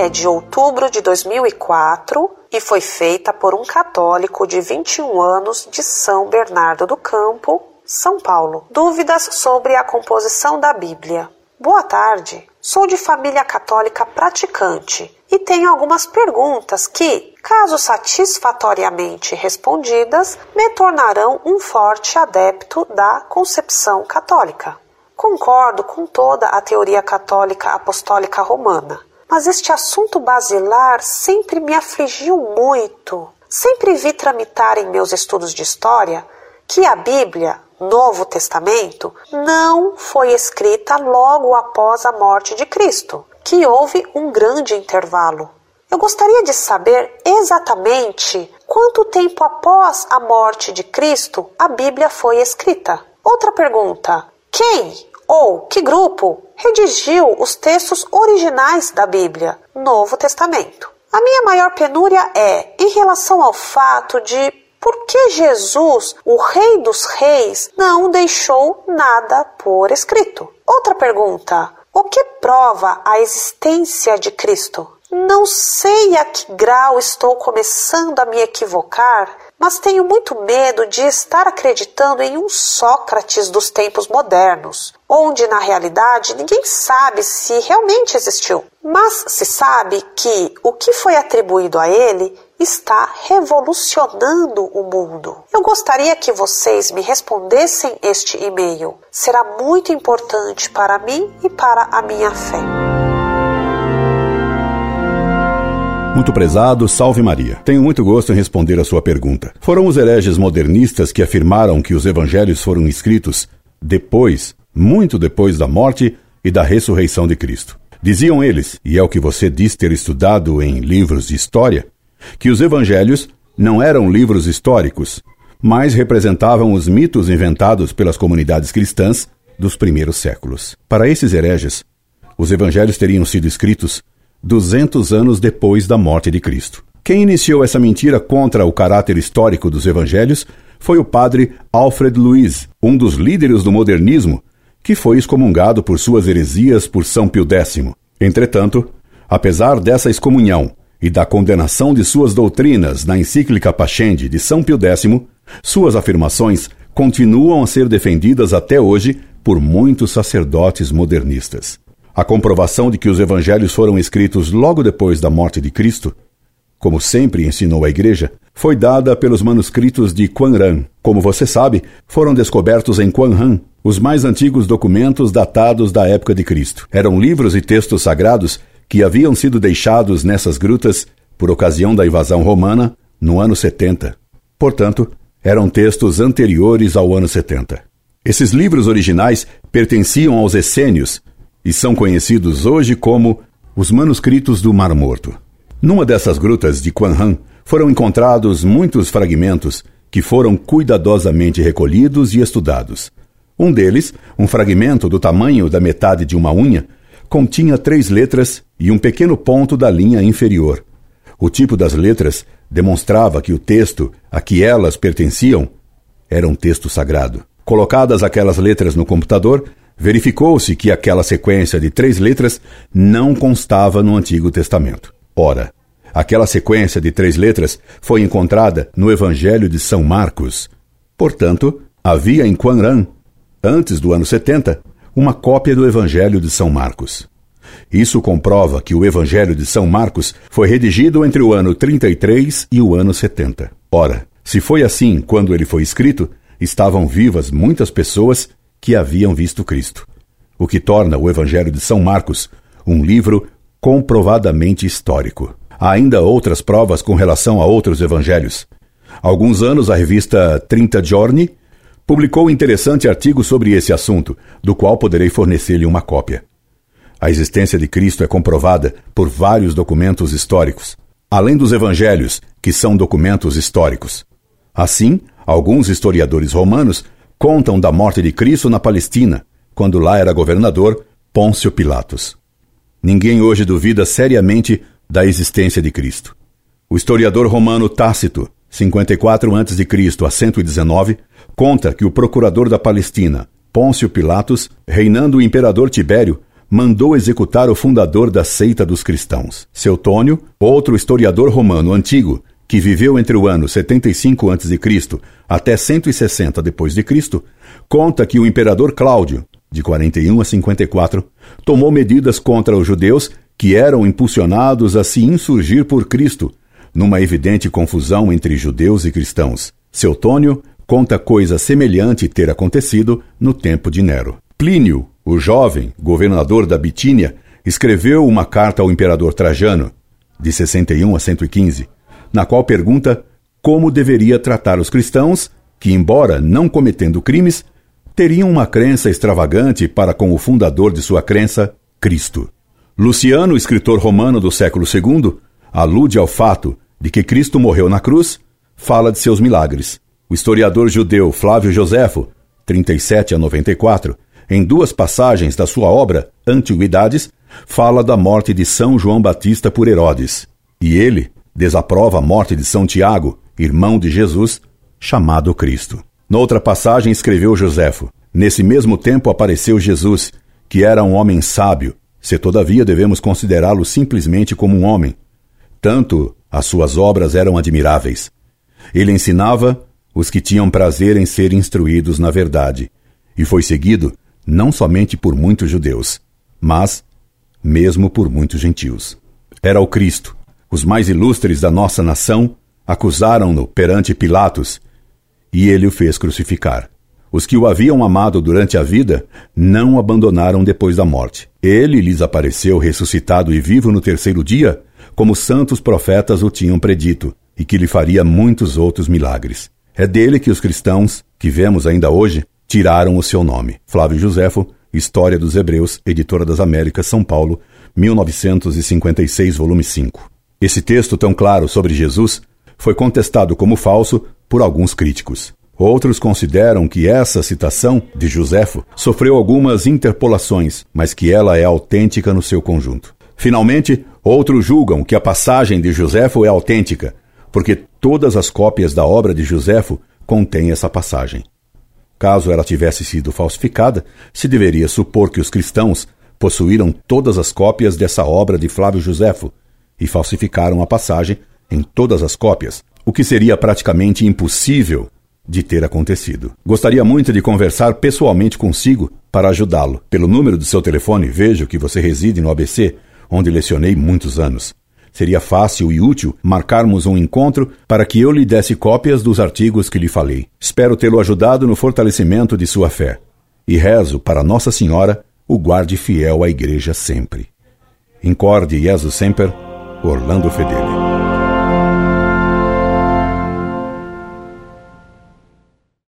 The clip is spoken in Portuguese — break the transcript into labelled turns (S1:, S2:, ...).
S1: é de outubro de 2004 e foi feita por um católico de 21 anos de São Bernardo do Campo, São Paulo. Dúvidas sobre a composição da Bíblia. Boa tarde. Sou de família católica praticante e tenho algumas perguntas que, caso satisfatoriamente respondidas, me tornarão um forte adepto da concepção católica. Concordo com toda a teoria católica apostólica romana, mas este assunto basilar sempre me afligiu muito. Sempre vi tramitar em meus estudos de história que a Bíblia, Novo Testamento, não foi escrita logo após a morte de Cristo, que houve um grande intervalo. Eu gostaria de saber exatamente quanto tempo após a morte de Cristo a Bíblia foi escrita. Outra pergunta: quem ou que grupo redigiu os textos originais da Bíblia, Novo Testamento? A minha maior penúria é em relação ao fato de por que Jesus, o Rei dos Reis, não deixou nada por escrito? Outra pergunta: o que prova a existência de Cristo? Não sei a que grau estou começando a me equivocar, mas tenho muito medo de estar acreditando em um Sócrates dos tempos modernos, onde na realidade ninguém sabe se realmente existiu. Mas se sabe que o que foi atribuído a ele está revolucionando o mundo. Eu gostaria que vocês me respondessem este e-mail. Será muito importante para mim e para a minha fé.
S2: Muito prezado, salve Maria. Tenho muito gosto em responder a sua pergunta. Foram os hereges modernistas que afirmaram que os evangelhos foram escritos depois, muito depois da morte e da ressurreição de Cristo. Diziam eles, e é o que você diz ter estudado em livros de história, que os evangelhos não eram livros históricos, mas representavam os mitos inventados pelas comunidades cristãs dos primeiros séculos. Para esses hereges, os evangelhos teriam sido escritos 200 anos depois da morte de Cristo. Quem iniciou essa mentira contra o caráter histórico dos evangelhos foi o padre Alfred Louis, um dos líderes do modernismo, que foi excomungado por suas heresias por São Pio X. Entretanto, apesar dessa excomunhão e da condenação de suas doutrinas na encíclica Pascendi de São Pio X, suas afirmações continuam a ser defendidas até hoje por muitos sacerdotes modernistas. A comprovação de que os evangelhos foram escritos logo depois da morte de Cristo, como sempre ensinou a Igreja, foi dada pelos manuscritos de Quanran. Como você sabe, foram descobertos em Quanran os mais antigos documentos datados da época de Cristo. Eram livros e textos sagrados que haviam sido deixados nessas grutas por ocasião da invasão romana no ano 70. Portanto, eram textos anteriores ao ano 70. Esses livros originais pertenciam aos essênios e são conhecidos hoje como os manuscritos do Mar Morto. Numa dessas grutas de Quanhan foram encontrados muitos fragmentos que foram cuidadosamente recolhidos e estudados. Um deles, um fragmento do tamanho da metade de uma unha, continha três letras e um pequeno ponto da linha inferior. O tipo das letras demonstrava que o texto a que elas pertenciam era um texto sagrado. Colocadas aquelas letras no computador, verificou-se que aquela sequência de três letras não constava no Antigo Testamento. Ora, aquela sequência de três letras foi encontrada no Evangelho de São Marcos. Portanto, havia em Quanran, antes do ano 70, uma cópia do Evangelho de São Marcos. Isso comprova que o Evangelho de São Marcos foi redigido entre o ano 33 e o ano 70. Ora, se foi assim quando ele foi escrito, estavam vivas muitas pessoas que haviam visto Cristo, o que torna o Evangelho de São Marcos um livro comprovadamente histórico. Há ainda outras provas com relação a outros evangelhos. Há alguns anos, a revista 30 Giorni publicou um interessante artigo sobre esse assunto, do qual poderei fornecer-lhe uma cópia. A existência de Cristo é comprovada por vários documentos históricos, além dos evangelhos, que são documentos históricos. Assim, alguns historiadores romanos contam da morte de Cristo na Palestina, quando lá era governador Pôncio Pilatos. Ninguém hoje duvida seriamente da existência de Cristo. O historiador romano Tácito, 54 a.C. a 119, conta que o procurador da Palestina, Pôncio Pilatos, reinando o imperador Tibério, mandou executar o fundador da seita dos cristãos. Seutônio, outro historiador romano antigo, que viveu entre o ano 75 a.C. até 160 d.C., conta que o imperador Cláudio, de 41 a 54, tomou medidas contra os judeus que eram impulsionados a se insurgir por Cristo, numa evidente confusão entre judeus e cristãos. Seutônio conta coisa semelhante ter acontecido no tempo de Nero. Plínio, o jovem governador da Bitínia, escreveu uma carta ao imperador Trajano, de 61 a 115, na qual pergunta como deveria tratar os cristãos que, embora não cometendo crimes, teriam uma crença extravagante para com o fundador de sua crença, Cristo. Luciano, escritor romano do século II, alude ao fato de que Cristo morreu na cruz, fala de seus milagres. O historiador judeu Flávio Joséfo, 37 a 94, em duas passagens da sua obra Antiguidades, fala da morte de São João Batista por Herodes. E ele desaprova a morte de São Tiago, irmão de Jesus, chamado Cristo. Noutra passagem escreveu Joséfo: Nesse mesmo tempo apareceu Jesus, que era um homem sábio, se todavia devemos considerá-lo simplesmente como um homem. Tanto as suas obras eram admiráveis. Ele ensinava os que tinham prazer em ser instruídos na verdade, e foi seguido não somente por muitos judeus, mas mesmo por muitos gentios. Era o Cristo. Os mais ilustres da nossa nação acusaram-no perante Pilatos, e ele o fez crucificar. Os que o haviam amado durante a vida não o abandonaram depois da morte. Ele lhes apareceu ressuscitado e vivo no terceiro dia, como santos profetas o tinham predito, e que lhe faria muitos outros milagres. É dele que os cristãos, que vemos ainda hoje, tiraram o seu nome. Flávio Joséfo, História dos Hebreus, Editora das Américas, São Paulo, 1956, volume 5. Esse texto tão claro sobre Jesus foi contestado como falso por alguns críticos. Outros consideram que essa citação de Joséfo sofreu algumas interpolações, mas que ela é autêntica no seu conjunto. Finalmente, outros julgam que a passagem de Joséfo é autêntica, porque todas as cópias da obra de Joséfo contêm essa passagem. Caso ela tivesse sido falsificada, se deveria supor que os cristãos possuíram todas as cópias dessa obra de Flávio Joséfo e falsificaram a passagem em todas as cópias, o que seria praticamente impossível de ter acontecido. Gostaria muito de conversar pessoalmente consigo para ajudá-lo. Pelo número do seu telefone, vejo que você reside no ABC, onde lecionei muitos anos. Seria fácil e útil marcarmos um encontro para que eu lhe desse cópias dos artigos que lhe falei. Espero tê-lo ajudado no fortalecimento de sua fé. E rezo para Nossa Senhora o guarde fiel à Igreja sempre. Incorde Jesus Semper, Orlando Fedeli.